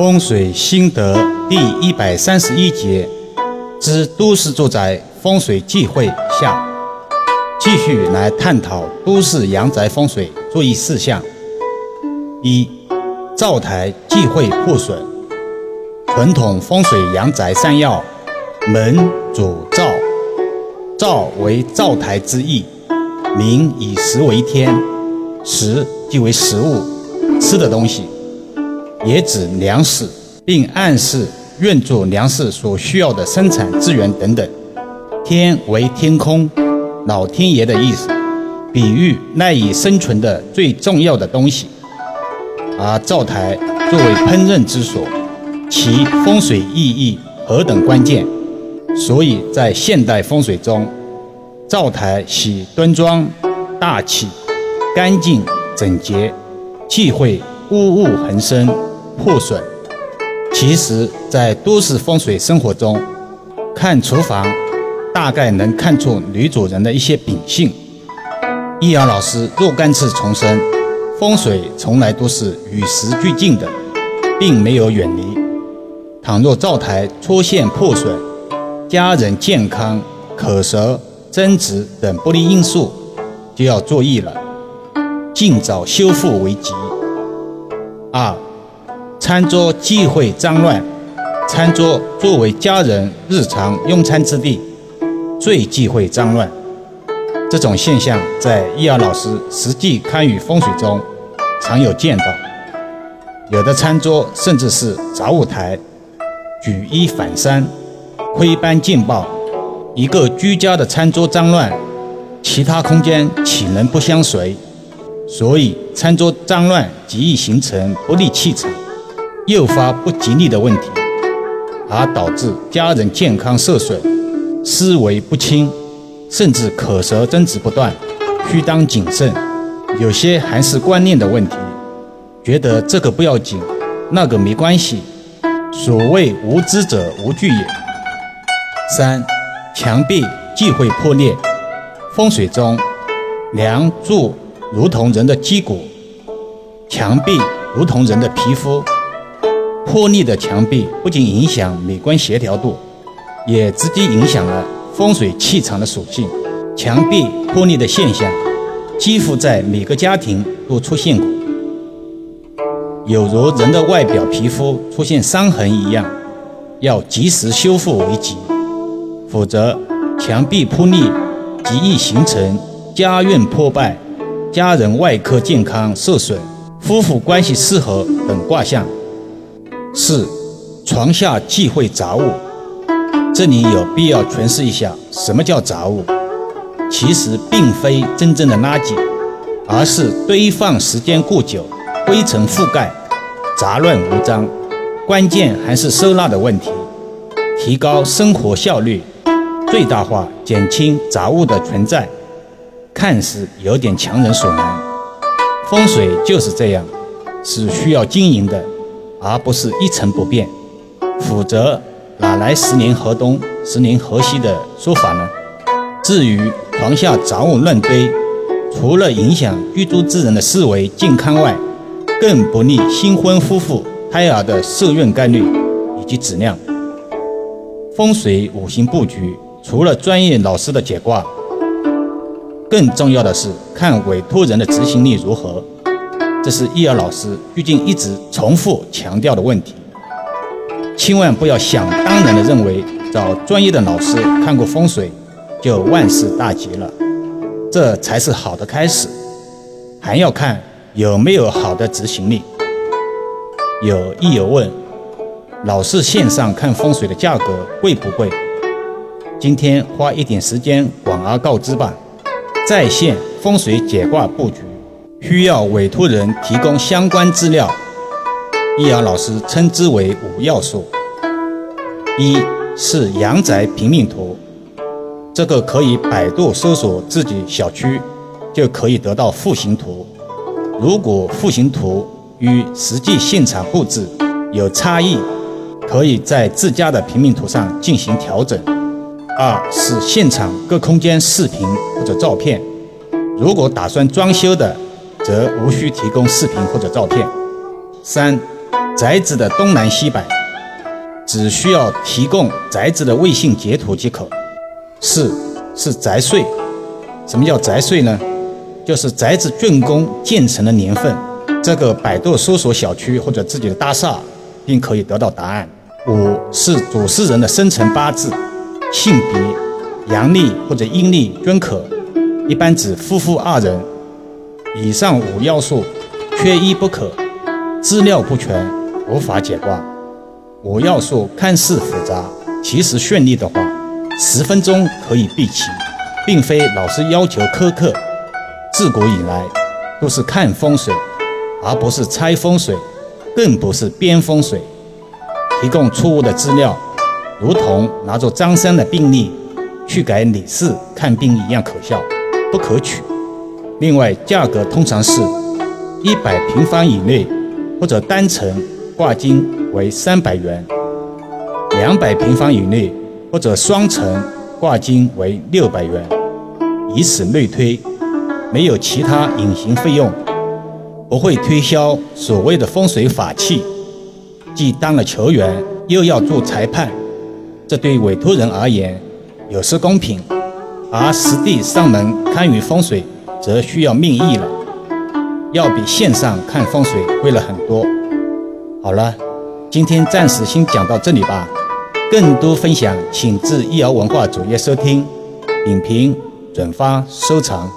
风水心得第一百三十一节之都市住宅风水忌讳下，继续来探讨都市阳宅风水注意事项。一、灶台忌讳破损。传统风水阳宅三要：门主灶，灶为灶台之意，名以食为天，食即为食物，吃的东西。也指粮食，并暗示运作粮食所需要的生产资源等等。天为天空，老天爷的意思，比喻赖以生存的最重要的东西。而灶台作为烹饪之所，其风水意义何等关键！所以在现代风水中，灶台喜端庄、大气、干净、整洁，忌讳污物横生。破损。其实，在都市风水生活中，看厨房，大概能看出女主人的一些秉性。易遥老师若干次重申，风水从来都是与时俱进的，并没有远离。倘若灶台出现破损，家人健康、口舌、争执等不利因素，就要注意了，尽早修复为吉。二。餐桌忌讳脏乱，餐桌作为家人日常用餐之地，最忌讳脏乱。这种现象在易遥老师实际堪舆风水中常有见到。有的餐桌甚至是杂物台，举一反三，窥斑见豹。一个居家的餐桌脏乱，其他空间岂能不相随？所以餐桌脏乱极易形成不利气场。诱发不吉利的问题，而导致家人健康受损、思维不清，甚至口舌争执不断，需当谨慎。有些还是观念的问题，觉得这个不要紧，那个没关系。所谓无知者无惧也。三、墙壁忌讳破裂。风水中，梁柱如同人的肌骨，墙壁如同人的皮肤。破裂的墙壁不仅影响美观协调度，也直接影响了风水气场的属性。墙壁破裂的现象，几乎在每个家庭都出现过，有如人的外表皮肤出现伤痕一样，要及时修复为吉。否则，墙壁破裂极易形成家运破败、家人外科健康受损、夫妇关系失和等卦象。四，床下忌讳杂物。这里有必要诠释一下，什么叫杂物？其实并非真正的垃圾，而是堆放时间过久，灰尘覆盖，杂乱无章。关键还是收纳的问题。提高生活效率，最大化减轻杂物的存在，看似有点强人所难。风水就是这样，是需要经营的。而不是一成不变，否则哪来十年河东十年河西的说法呢？至于床下杂物乱堆，除了影响居住之人的思维健康外，更不利新婚夫妇胎儿的受孕概率以及质量。风水五行布局，除了专业老师的解卦，更重要的是看委托人的执行力如何。这是易儿老师最近一直重复强调的问题，千万不要想当然的认为找专业的老师看过风水就万事大吉了，这才是好的开始，还要看有没有好的执行力。有益友问，老师线上看风水的价格贵不贵？今天花一点时间广而告之吧，在线风水解卦布局。需要委托人提供相关资料，易遥老师称之为五要素。一是阳宅平面图，这个可以百度搜索自己小区，就可以得到户型图。如果户型图与实际现场布置有差异，可以在自家的平面图上进行调整。二是现场各空间视频或者照片，如果打算装修的。则无需提供视频或者照片。三，宅子的东南西北，只需要提供宅子的卫星截图即可。四是宅岁，什么叫宅岁呢？就是宅子竣工建成的年份。这个百度搜索小区或者自己的大厦，并可以得到答案。五是主事人的生辰八字，性别阳历或者阴历均可，一般指夫妇二人。以上五要素缺一不可，资料不全无法解卦。五要素看似复杂，其实绚丽的话，十分钟可以毕齐，并非老师要求苛刻。自古以来都是看风水，而不是猜风水，更不是编风水。提供错误的资料，如同拿着张三的病历去给李四看病一样可笑，不可取。另外，价格通常是一百平方以内或者单层挂金为三百元，两百平方以内或者双层挂金为六百元，以此类推，没有其他隐形费用，不会推销所谓的风水法器，既当了球员又要做裁判，这对委托人而言有失公平，而实地上门看与风水。则需要命意了，要比线上看风水贵了很多。好了，今天暂时先讲到这里吧。更多分享，请至易瑶文化主页收听、影评、转发、收藏。